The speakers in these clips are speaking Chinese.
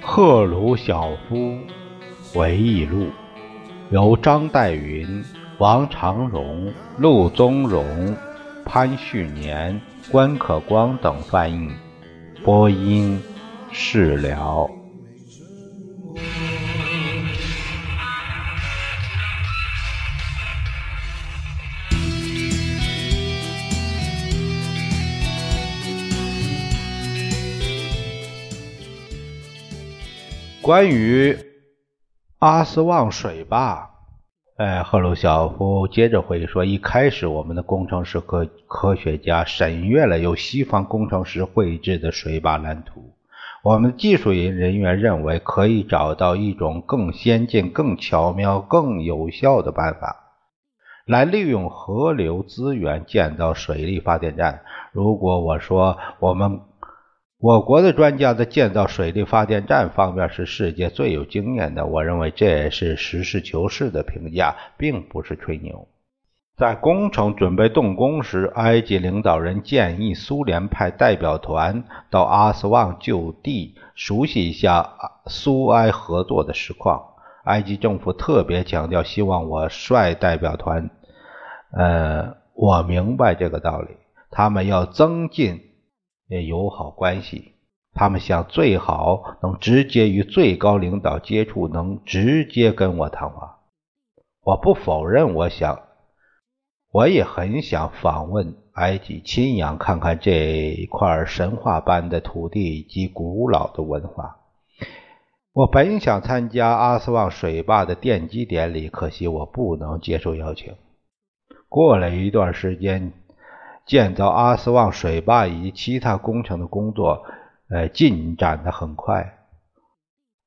赫鲁晓夫回忆录，由张岱云、王长荣、陆宗荣、潘旭年、关可光等翻译，播音释了。关于阿斯旺水坝，哎，赫鲁晓夫接着会说：一开始，我们的工程师和科学家审阅了由西方工程师绘制的水坝蓝图。我们技术人员认为，可以找到一种更先进、更巧妙、更有效的办法，来利用河流资源建造水力发电站。如果我说我们。我国的专家在建造水力发电站方面是世界最有经验的，我认为这也是实事求是的评价，并不是吹牛。在工程准备动工时，埃及领导人建议苏联派代表团到阿斯旺就地熟悉一下苏埃合作的实况。埃及政府特别强调，希望我率代表团。呃，我明白这个道理，他们要增进。也友好关系，他们想最好能直接与最高领导接触，能直接跟我谈话。我不否认，我想，我也很想访问埃及，亲眼看看这块神话般的土地以及古老的文化。我本想参加阿斯旺水坝的奠基典礼，可惜我不能接受邀请。过了一段时间。建造阿斯旺水坝以及其他工程的工作，呃，进展的很快。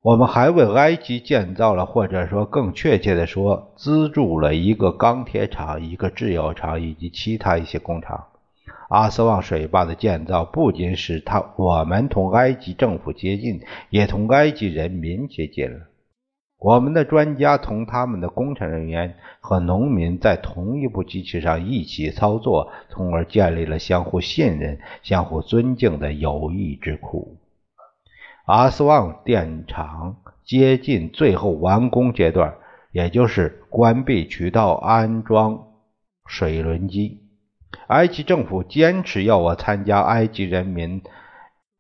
我们还为埃及建造了，或者说更确切的说，资助了一个钢铁厂、一个制药厂以及其他一些工厂。阿斯旺水坝的建造不仅使他我们同埃及政府接近，也同埃及人民接近了。我们的专家同他们的工程人员和农民在同一部机器上一起操作，从而建立了相互信任、相互尊敬的友谊之库。阿斯旺电厂接近最后完工阶段，也就是关闭渠道、安装水轮机。埃及政府坚持要我参加埃及人民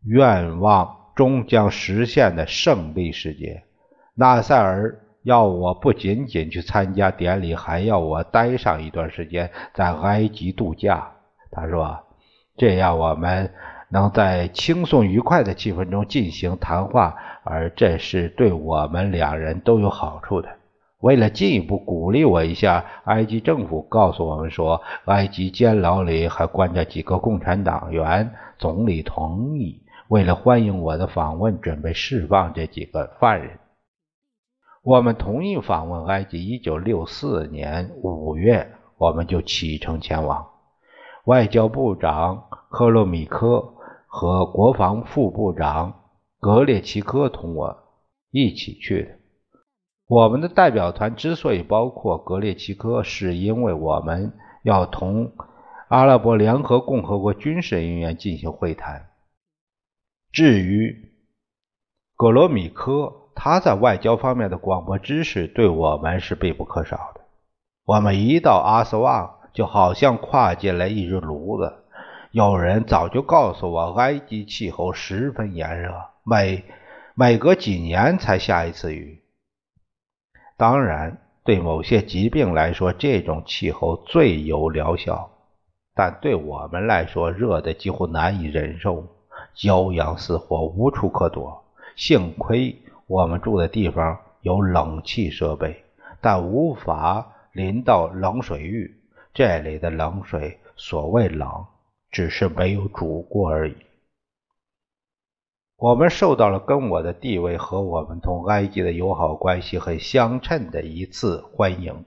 愿望终将实现的胜利世界。纳赛尔要我不仅仅去参加典礼，还要我待上一段时间在埃及度假。他说：“这样我们能在轻松愉快的气氛中进行谈话，而这是对我们两人都有好处的。”为了进一步鼓励我一下，埃及政府告诉我们说，埃及监牢里还关着几个共产党员。总理同意，为了欢迎我的访问，准备释放这几个犯人。我们同意访问埃及。一九六四年五月，我们就启程前往。外交部长克洛米科和国防副部长格列奇科同我一起去的。我们的代表团之所以包括格列奇科，是因为我们要同阿拉伯联合共和国军事人员进行会谈。至于格罗米科，他在外交方面的广播知识对我们是必不可少的。我们一到阿斯旺，就好像跨进了一只炉子。有人早就告诉我，埃及气候十分炎热，每每隔几年才下一次雨。当然，对某些疾病来说，这种气候最有疗效，但对我们来说，热的几乎难以忍受，骄阳似火，无处可躲。幸亏。我们住的地方有冷气设备，但无法淋到冷水浴。这里的冷水所谓冷，只是没有煮过而已。我们受到了跟我的地位和我们同埃及的友好关系很相称的一次欢迎。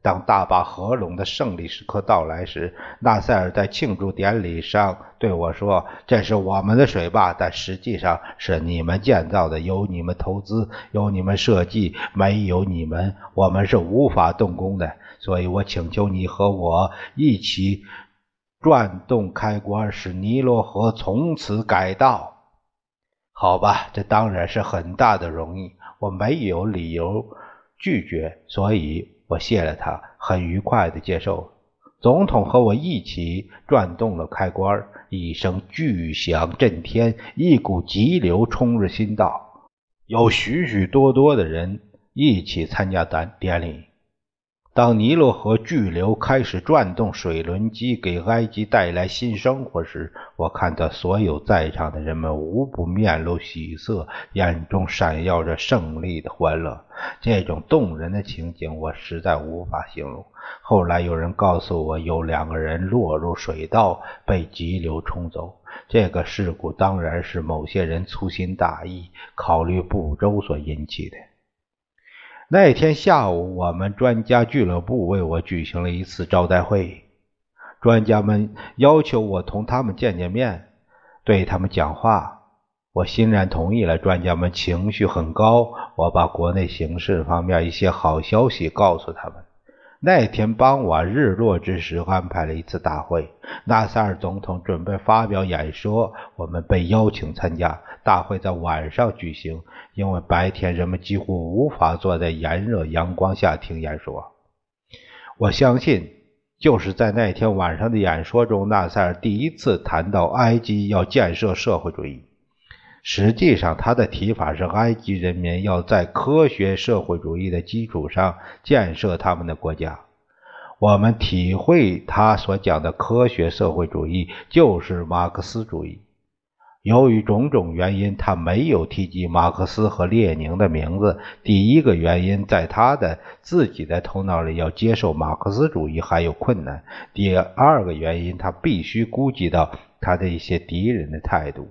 当大坝合拢的胜利时刻到来时，纳赛尔在庆祝典礼上对我说：“这是我们的水坝，但实际上是你们建造的，有你们投资，有你们设计，没有你们，我们是无法动工的。所以我请求你和我一起转动开关，使尼罗河从此改道。”好吧，这当然是很大的荣誉，我没有理由拒绝，所以。我谢了他，很愉快的接受。总统和我一起转动了开关，一声巨响震天，一股急流冲入心道，有许许多多的人一起参加咱典礼。当尼罗河巨流开始转动水轮机，给埃及带来新生活时，我看到所有在场的人们无不面露喜色，眼中闪耀着胜利的欢乐。这种动人的情景，我实在无法形容。后来有人告诉我，有两个人落入水道，被急流冲走。这个事故当然是某些人粗心大意、考虑不周所引起的。那天下午，我们专家俱乐部为我举行了一次招待会。专家们要求我同他们见见面，对他们讲话。我欣然同意了。专家们情绪很高，我把国内形势方面一些好消息告诉他们。那天傍晚日落之时，安排了一次大会。纳赛尔总统准备发表演说，我们被邀请参加。大会在晚上举行，因为白天人们几乎无法坐在炎热阳光下听演说。我相信，就是在那天晚上的演说中，纳赛尔第一次谈到埃及要建设社会主义。实际上，他的提法是埃及人民要在科学社会主义的基础上建设他们的国家。我们体会他所讲的科学社会主义就是马克思主义。由于种种原因，他没有提及马克思和列宁的名字。第一个原因，在他的自己的头脑里要接受马克思主义还有困难；第二个原因，他必须估计到他的一些敌人的态度。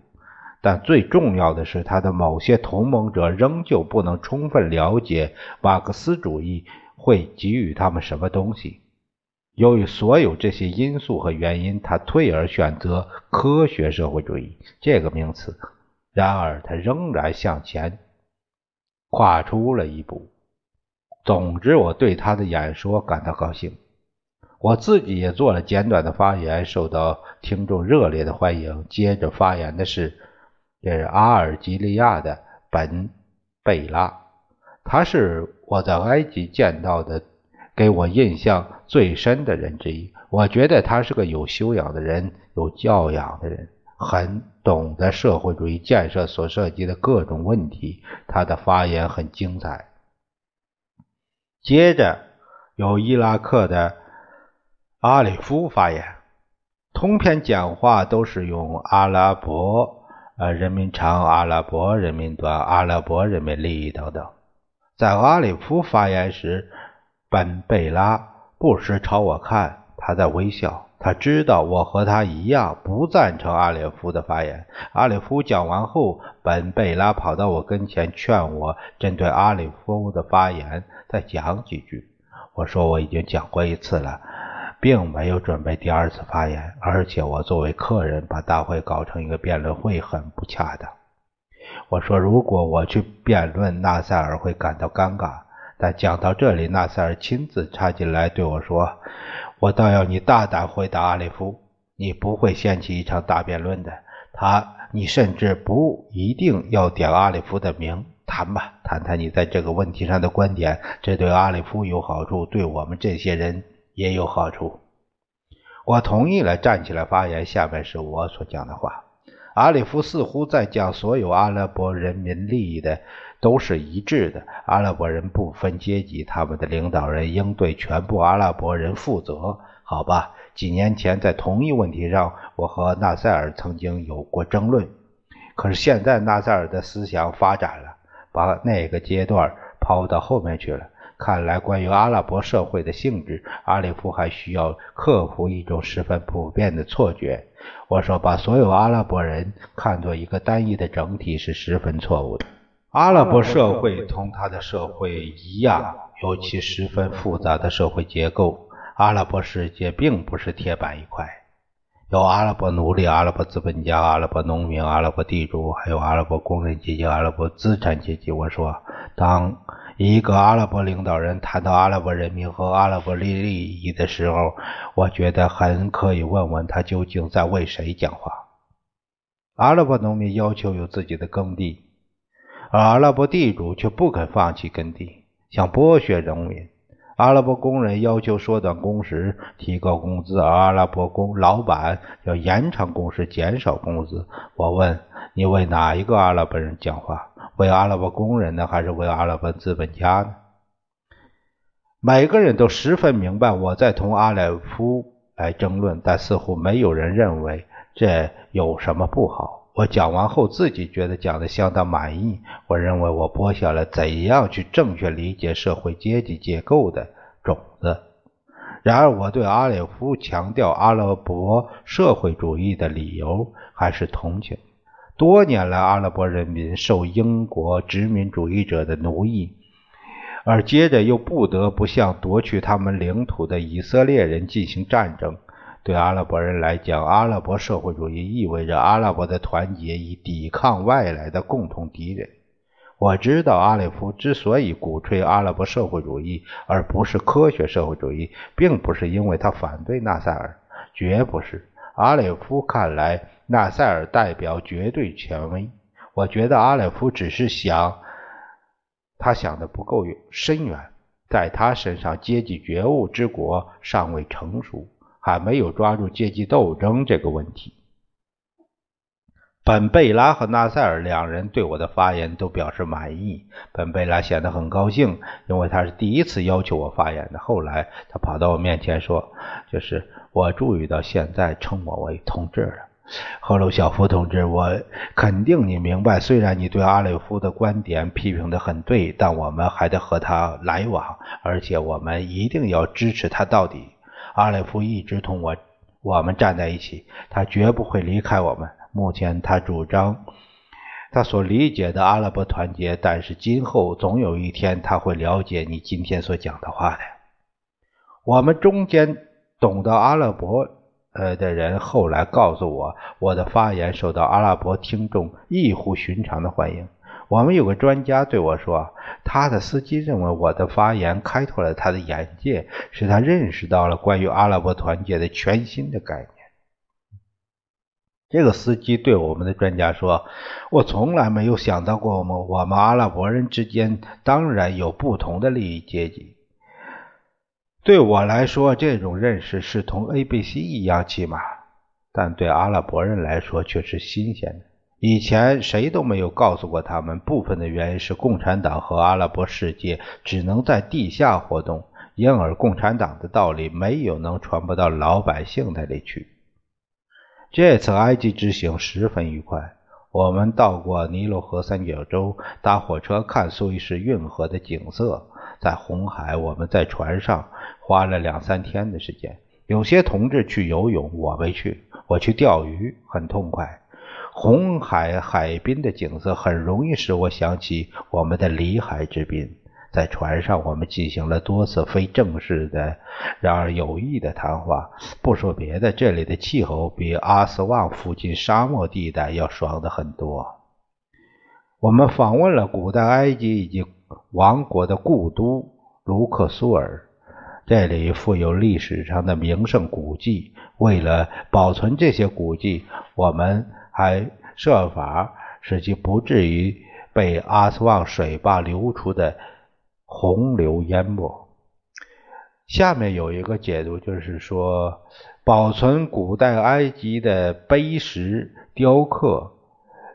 但最重要的是，他的某些同盟者仍旧不能充分了解马克思主义会给予他们什么东西。由于所有这些因素和原因，他退而选择科学社会主义这个名词。然而，他仍然向前跨出了一步。总之，我对他的演说感到高兴。我自己也做了简短的发言，受到听众热烈的欢迎。接着发言的是。这是阿尔及利亚的本贝拉，他是我在埃及见到的给我印象最深的人之一。我觉得他是个有修养的人，有教养的人，很懂得社会主义建设所涉及的各种问题。他的发言很精彩。接着有伊拉克的阿里夫发言，通篇讲话都是用阿拉伯。呃，人民长、阿拉伯人民短、阿拉伯人民利益等等。在阿里夫发言时，本贝拉不时朝我看，他在微笑。他知道我和他一样不赞成阿里夫的发言。阿里夫讲完后，本贝拉跑到我跟前，劝我针对阿里夫的发言再讲几句。我说我已经讲过一次了。并没有准备第二次发言，而且我作为客人把大会搞成一个辩论会很不恰当。我说，如果我去辩论，纳赛尔会感到尴尬。但讲到这里，纳赛尔亲自插进来对我说：“我倒要你大胆回答阿里夫，你不会掀起一场大辩论的。他，你甚至不一定要点阿里夫的名。谈吧，谈谈你在这个问题上的观点，这对阿里夫有好处，对我们这些人。”也有好处，我同意了，站起来发言。下面是我所讲的话。阿里夫似乎在讲所有阿拉伯人民利益的都是一致的。阿拉伯人不分阶级，他们的领导人应对全部阿拉伯人负责。好吧，几年前在同一问题上，我和纳赛尔曾经有过争论。可是现在纳赛尔的思想发展了，把那个阶段抛到后面去了。看来，关于阿拉伯社会的性质，阿里夫还需要克服一种十分普遍的错觉。我说，把所有阿拉伯人看作一个单一的整体是十分错误的。阿拉伯社会同他的社会一样，有其十分复杂的社会结构。阿拉伯世界并不是铁板一块，有阿拉伯奴隶、阿拉伯资本家、阿拉伯农民、阿拉伯地主，还有阿拉伯工人阶级、阿拉伯资产阶级。我说，当一个阿拉伯领导人谈到阿拉伯人民和阿拉伯利利益的时候，我觉得很可以问问他究竟在为谁讲话。阿拉伯农民要求有自己的耕地，而阿拉伯地主却不肯放弃耕地，想剥削农民。阿拉伯工人要求缩短工时、提高工资，而阿拉伯工老板要延长工时、减少工资。我问你，为哪一个阿拉伯人讲话？为阿拉伯工人呢，还是为阿拉伯资本家呢？每个人都十分明白我在同阿莱夫来争论，但似乎没有人认为这有什么不好。我讲完后，自己觉得讲的相当满意。我认为我播下了怎样去正确理解社会阶级结构的种子。然而，我对阿列夫强调阿拉伯社会主义的理由还是同情。多年来，阿拉伯人民受英国殖民主义者的奴役，而接着又不得不向夺取他们领土的以色列人进行战争。对阿拉伯人来讲，阿拉伯社会主义意味着阿拉伯的团结以抵抗外来的共同敌人。我知道阿列夫之所以鼓吹阿拉伯社会主义，而不是科学社会主义，并不是因为他反对纳赛尔，绝不是。阿列夫看来，纳赛尔代表绝对权威。我觉得阿列夫只是想，他想的不够深远，在他身上，阶级觉悟之国尚未成熟。还没有抓住阶级斗争这个问题。本贝拉和纳赛尔两人对我的发言都表示满意。本贝拉显得很高兴，因为他是第一次要求我发言的。后来他跑到我面前说：“就是我注意到现在称我为同志了，赫鲁晓夫同志，我肯定你明白。虽然你对阿列夫的观点批评的很对，但我们还得和他来往，而且我们一定要支持他到底。”阿列夫一直同我我们站在一起，他绝不会离开我们。目前他主张他所理解的阿拉伯团结，但是今后总有一天他会了解你今天所讲的话的。我们中间懂得阿拉伯呃的人后来告诉我，我的发言受到阿拉伯听众异乎寻常的欢迎。我们有个专家对我说，他的司机认为我的发言开拓了他的眼界，使他认识到了关于阿拉伯团结的全新的概念。这个司机对我们的专家说：“我从来没有想到过，我们我们阿拉伯人之间当然有不同的利益阶级。对我来说，这种认识是同 A、B、C 一样起码，但对阿拉伯人来说却是新鲜的。”以前谁都没有告诉过他们，部分的原因是共产党和阿拉伯世界只能在地下活动，因而共产党的道理没有能传播到老百姓那里去。这次埃及之行十分愉快，我们到过尼罗河三角洲，搭火车看苏伊士运河的景色。在红海，我们在船上花了两三天的时间。有些同志去游泳，我没去，我去钓鱼，很痛快。红海海滨的景色很容易使我想起我们的里海之滨。在船上，我们进行了多次非正式的、然而有益的谈话。不说别的，这里的气候比阿斯旺附近沙漠地带要爽的很多。我们访问了古代埃及以及王国的故都卢克苏尔，这里富有历史上的名胜古迹。为了保存这些古迹，我们。还设法使其不至于被阿斯旺水坝流出的洪流淹没。下面有一个解读，就是说，保存古代埃及的碑石雕刻，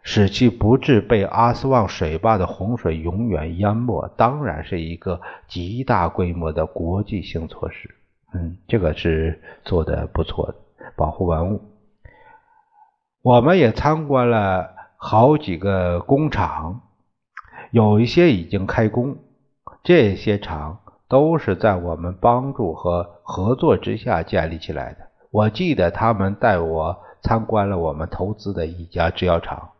使其不致被阿斯旺水坝的洪水永远淹没，当然是一个极大规模的国际性措施。嗯，这个是做的不错的，保护文物。我们也参观了好几个工厂，有一些已经开工。这些厂都是在我们帮助和合作之下建立起来的。我记得他们带我参观了我们投资的一家制药厂，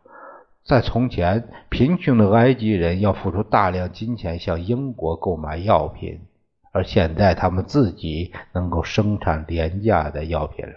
在从前，贫穷的埃及人要付出大量金钱向英国购买药品，而现在他们自己能够生产廉价的药品了。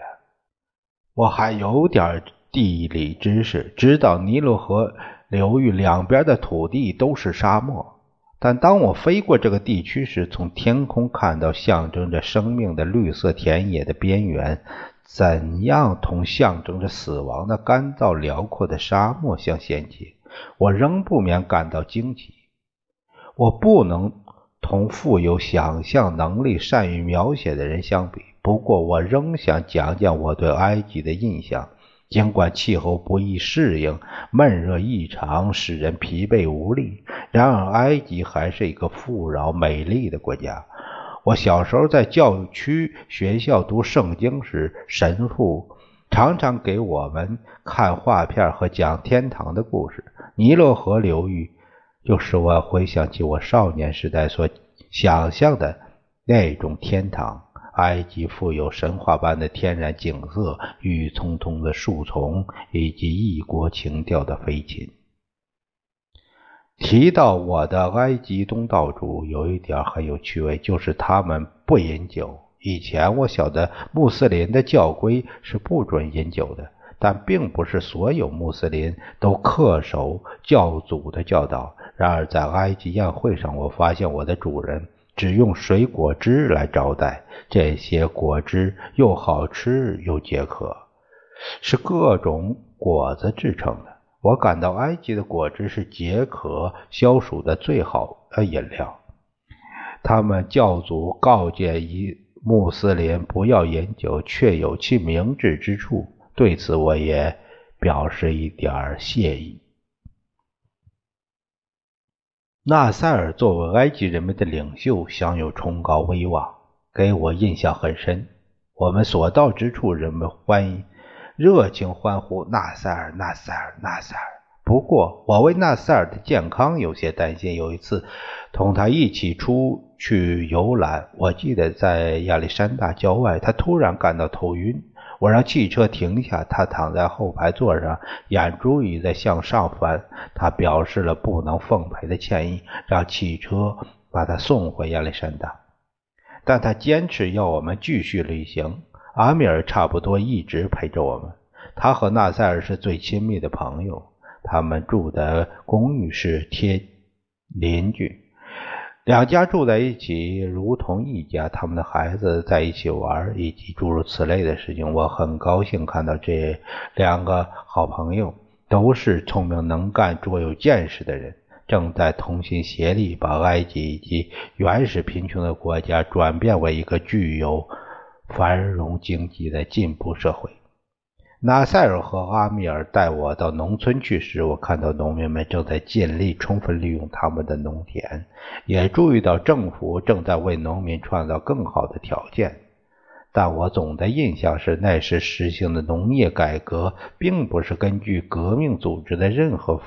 我还有点地理知识，知道尼罗河流域两边的土地都是沙漠。但当我飞过这个地区时，从天空看到象征着生命的绿色田野的边缘，怎样同象征着死亡的干燥辽阔的沙漠相衔接，我仍不免感到惊奇。我不能同富有想象能力、善于描写的人相比，不过我仍想讲讲我对埃及的印象。尽管气候不易适应，闷热异常，使人疲惫无力，然而埃及还是一个富饶美丽的国家。我小时候在教区学校读圣经时，神父常常给我们看画片和讲天堂的故事。尼罗河流域就使我回想起我少年时代所想象的那种天堂。埃及富有神话般的天然景色、郁郁葱葱的树丛以及异国情调的飞禽。提到我的埃及东道主，有一点很有趣味，就是他们不饮酒。以前我晓得穆斯林的教规是不准饮酒的，但并不是所有穆斯林都恪守教祖的教导。然而在埃及宴会上，我发现我的主人。只用水果汁来招待，这些果汁又好吃又解渴，是各种果子制成的。我感到埃及的果汁是解渴消暑的最好的饮料。他们教祖告诫一穆斯林不要饮酒，确有其明智之处。对此，我也表示一点谢意。纳赛尔作为埃及人民的领袖，享有崇高威望，给我印象很深。我们所到之处，人们欢迎、热情欢呼纳赛尔、纳赛尔、纳赛尔。不过，我为纳赛尔的健康有些担心。有一次，同他一起出去游览，我记得在亚历山大郊外，他突然感到头晕。我让汽车停下，他躺在后排座上，眼珠已在向上翻。他表示了不能奉陪的歉意，让汽车把他送回亚历山大。但他坚持要我们继续旅行。阿米尔差不多一直陪着我们。他和纳赛尔是最亲密的朋友，他们住的公寓是贴邻居。两家住在一起，如同一家。他们的孩子在一起玩，以及诸如此类的事情。我很高兴看到这两个好朋友都是聪明能干、卓有见识的人，正在同心协力把埃及以及原始贫穷的国家转变为一个具有繁荣经济的进步社会。纳赛尔和阿米尔带我到农村去时，我看到农民们正在尽力充分利用他们的农田，也注意到政府正在为农民创造更好的条件。但我总的印象是，那时实行的农业改革并不是根据革命组织的任何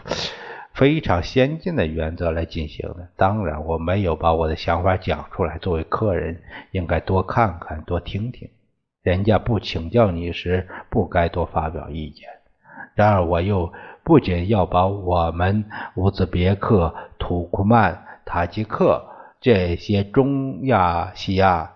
非常先进的原则来进行的。当然，我没有把我的想法讲出来。作为客人，应该多看看，多听听。人家不请教你时，不该多发表意见。然而，我又不仅要把我们乌兹别克、土库曼、塔吉克这些中亚西亚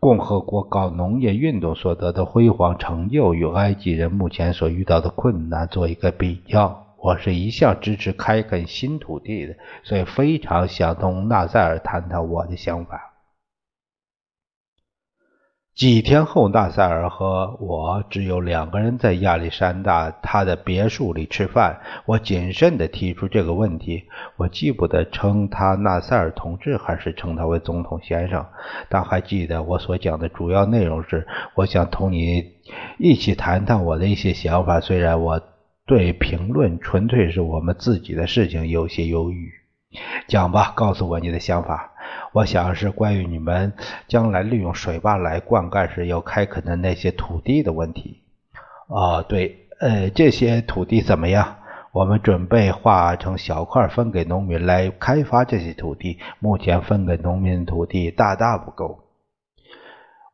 共和国搞农业运动所得的辉煌成就与埃及人目前所遇到的困难做一个比较。我是一向支持开垦新土地的，所以非常想同纳赛尔谈谈我的想法。几天后，纳赛尔和我只有两个人在亚历山大他的别墅里吃饭。我谨慎地提出这个问题：我记不得称他纳赛尔同志，还是称他为总统先生。但还记得我所讲的主要内容是：我想同你一起谈谈我的一些想法。虽然我对评论纯粹是我们自己的事情有些犹豫。讲吧，告诉我你的想法。我想是关于你们将来利用水坝来灌溉时要开垦的那些土地的问题。哦，对，呃，这些土地怎么样？我们准备划成小块分给农民来开发这些土地。目前分给农民的土地大大不够。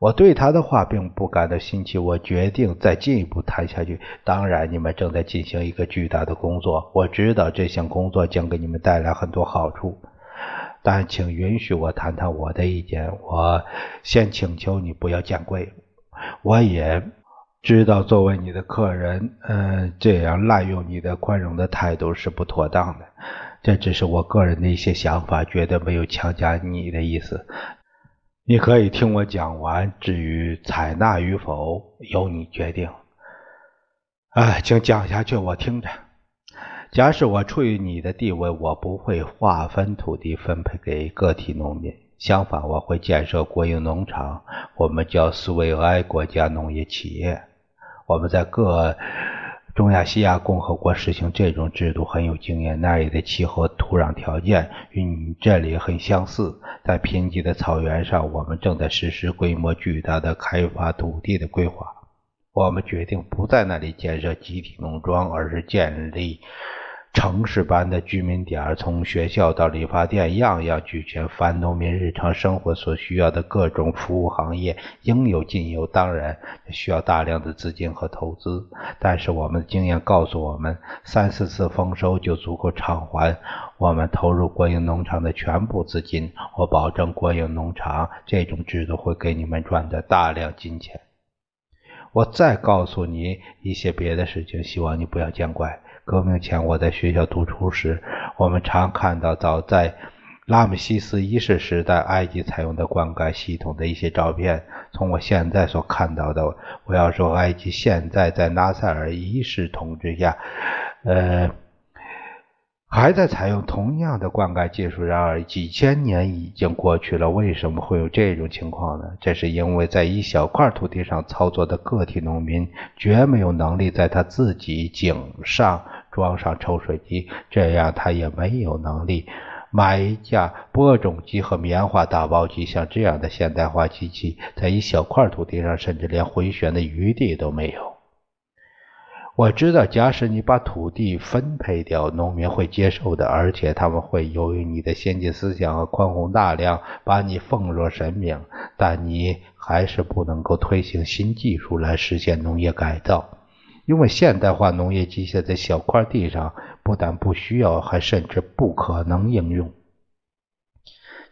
我对他的话并不感到新奇，我决定再进一步谈下去。当然，你们正在进行一个巨大的工作，我知道这项工作将给你们带来很多好处。但请允许我谈谈我的意见。我先请求你不要见贵。我也知道，作为你的客人，嗯，这样滥用你的宽容的态度是不妥当的。这只是我个人的一些想法，绝对没有强加你的意思。你可以听我讲完，至于采纳与否，由你决定。哎，请讲下去，我听着。假使我处于你的地位，我不会划分土地分配给个体农民，相反，我会建设国营农场，我们叫苏维埃国家农业企业。我们在各。中亚西亚共和国实行这种制度很有经验，那里的气候、土壤条件与你这里很相似。在贫瘠的草原上，我们正在实施规模巨大的开发土地的规划。我们决定不在那里建设集体农庄，而是建立。城市般的居民点，从学校到理发店，样样俱全。凡农民日常生活所需要的各种服务行业，应有尽有。当然，需要大量的资金和投资。但是，我们的经验告诉我们，三四次丰收就足够偿还我们投入国营农场的全部资金。我保证，国营农场这种制度会给你们赚的大量金钱。我再告诉你一些别的事情，希望你不要见怪。革命前，我在学校读书时，我们常看到早在拉姆西斯一世时代埃及采用的灌溉系统的一些照片。从我现在所看到的，我要说，埃及现在在纳赛尔一世统治下，呃。还在采用同样的灌溉技术，然而几千年已经过去了，为什么会有这种情况呢？这是因为在一小块土地上操作的个体农民绝没有能力在他自己井上装上抽水机，这样他也没有能力买一架播种机和棉花打包机。像这样的现代化机器，在一小块土地上甚至连回旋的余地都没有。我知道，假使你把土地分配掉，农民会接受的，而且他们会由于你的先进思想和宽宏大量，把你奉若神明。但你还是不能够推行新技术来实现农业改造，因为现代化农业机械在小块地上不但不需要，还甚至不可能应用。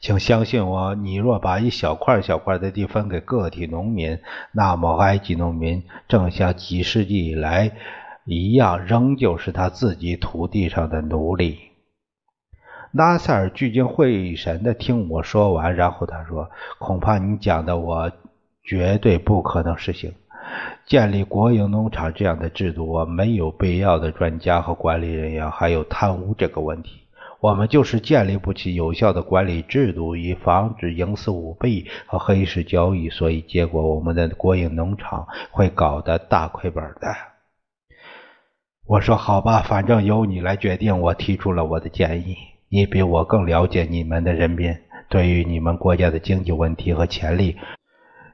请相信我，你若把一小块小块的地分给个体农民，那么埃及农民正像几世纪以来一样，仍旧是他自己土地上的奴隶。拉塞尔聚精会神地听我说完，然后他说：“恐怕你讲的我绝对不可能实行。建立国营农场这样的制度，我没有必要的专家和管理人员，还有贪污这个问题。”我们就是建立不起有效的管理制度，以防止营私舞弊和黑市交易，所以结果我们的国营农场会搞得大亏本的。我说好吧，反正由你来决定。我提出了我的建议，你比我更了解你们的人民，对于你们国家的经济问题和潜力，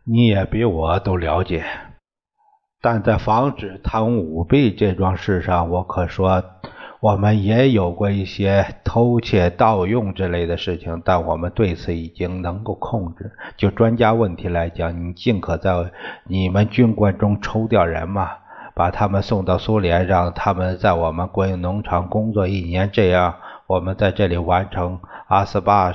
你也比我都了解。但在防止贪污舞弊这桩事上，我可说。我们也有过一些偷窃、盗用之类的事情，但我们对此已经能够控制。就专家问题来讲，你尽可在你们军官中抽调人嘛，把他们送到苏联，让他们在我们国营农场工作一年，这样我们在这里完成阿斯巴、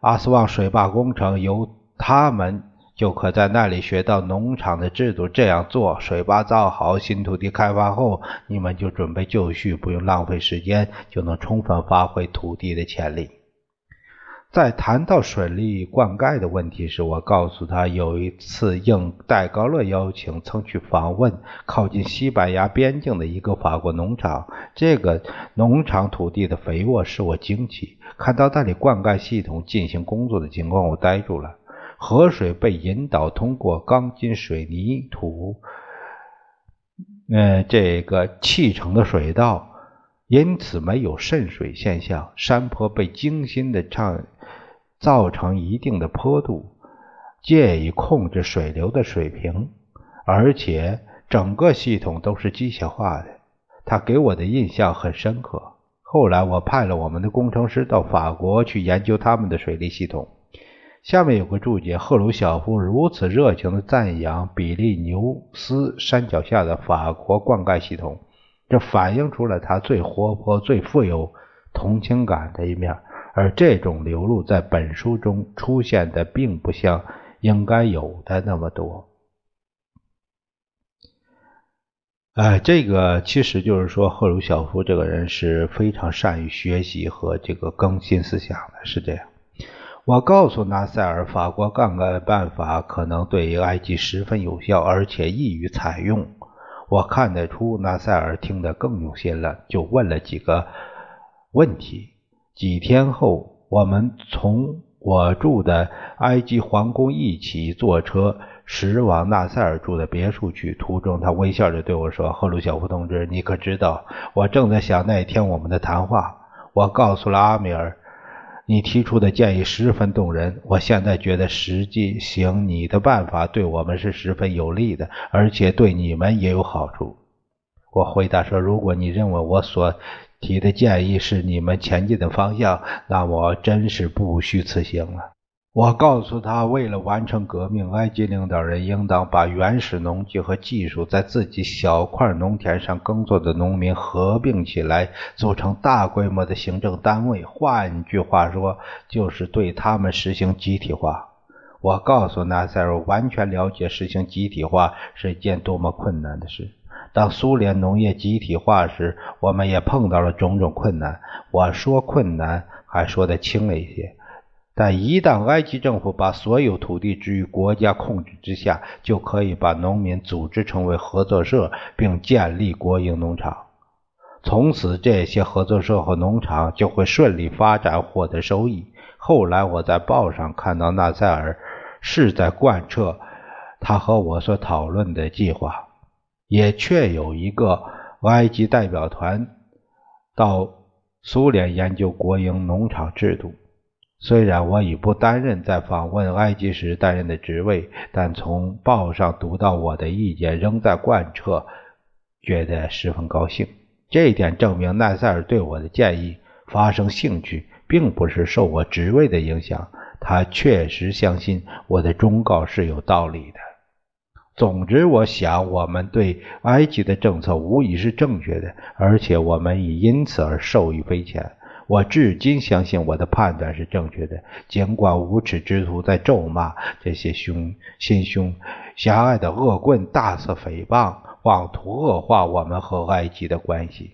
阿斯旺水坝工程，由他们。就可在那里学到农场的制度。这样做，水坝造好，新土地开发后，你们就准备就绪，不用浪费时间，就能充分发挥土地的潜力。在谈到水利灌溉的问题时，我告诉他，有一次应戴高乐邀请，曾去访问靠近西班牙边境的一个法国农场。这个农场土地的肥沃使我惊奇。看到那里灌溉系统进行工作的情况，我呆住了。河水被引导通过钢筋水泥土，呃，这个砌成的水道，因此没有渗水现象。山坡被精心的唱造成一定的坡度，借以控制水流的水平，而且整个系统都是机械化的。他给我的印象很深刻。后来我派了我们的工程师到法国去研究他们的水利系统。下面有个注解：赫鲁晓夫如此热情地赞扬比利牛斯山脚下的法国灌溉系统，这反映出了他最活泼、最富有同情感的一面。而这种流露在本书中出现的，并不像应该有的那么多。哎，这个其实就是说，赫鲁晓夫这个人是非常善于学习和这个更新思想的，是这样。我告诉纳赛尔，法国杠杆办法可能对于埃及十分有效，而且易于采用。我看得出纳赛尔听得更用心了，就问了几个问题。几天后，我们从我住的埃及皇宫一起坐车驶往纳赛尔住的别墅去。途中，他微笑着对我说：“赫鲁晓夫同志，你可知道，我正在想那天我们的谈话。我告诉了阿米尔。”你提出的建议十分动人，我现在觉得实际行你的办法对我们是十分有利的，而且对你们也有好处。我回答说：“如果你认为我所提的建议是你们前进的方向，那我真是不虚此行了。”我告诉他，为了完成革命，埃及领导人应当把原始农具和技术在自己小块农田上耕作的农民合并起来，组成大规模的行政单位。换句话说，就是对他们实行集体化。我告诉纳赛尔，完全了解实行集体化是一件多么困难的事。当苏联农业集体化时，我们也碰到了种种困难。我说困难，还说得轻了一些。但一旦埃及政府把所有土地置于国家控制之下，就可以把农民组织成为合作社，并建立国营农场。从此，这些合作社和农场就会顺利发展，获得收益。后来，我在报上看到纳赛尔是在贯彻他和我所讨论的计划，也确有一个埃及代表团到苏联研究国营农场制度。虽然我已不担任在访问埃及时担任的职位，但从报上读到我的意见仍在贯彻，觉得十分高兴。这一点证明奈塞尔对我的建议发生兴趣，并不是受我职位的影响。他确实相信我的忠告是有道理的。总之，我想我们对埃及的政策无疑是正确的，而且我们已因此而受益匪浅。我至今相信我的判断是正确的，尽管无耻之徒在咒骂这些凶心胸狭隘的恶棍大肆诽谤，妄图恶化我们和埃及的关系。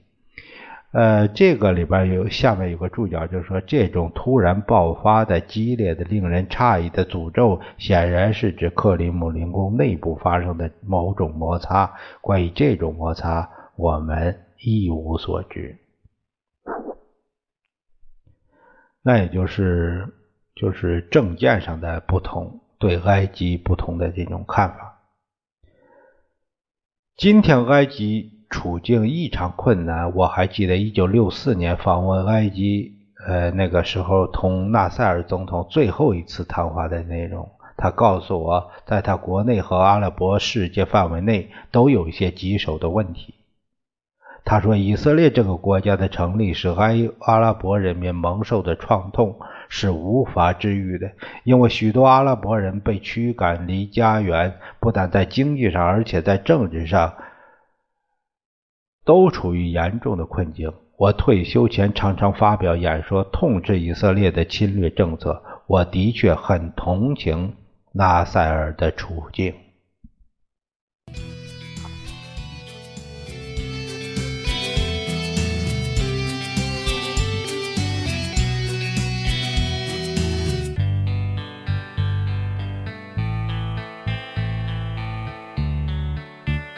呃，这个里边有下面有个注脚，就是说这种突然爆发的激烈的、令人诧异的诅咒，显然是指克里姆林宫内部发生的某种摩擦。关于这种摩擦，我们一无所知。那也就是就是政见上的不同，对埃及不同的这种看法。今天埃及处境异常困难，我还记得一九六四年访问埃及，呃，那个时候同纳赛尔总统最后一次谈话的内容，他告诉我，在他国内和阿拉伯世界范围内都有一些棘手的问题。他说：“以色列这个国家的成立使埃阿拉伯人民蒙受的创痛是无法治愈的，因为许多阿拉伯人被驱赶离家园，不但在经济上，而且在政治上都处于严重的困境。我退休前常常发表演说，痛斥以色列的侵略政策。我的确很同情纳赛尔的处境。”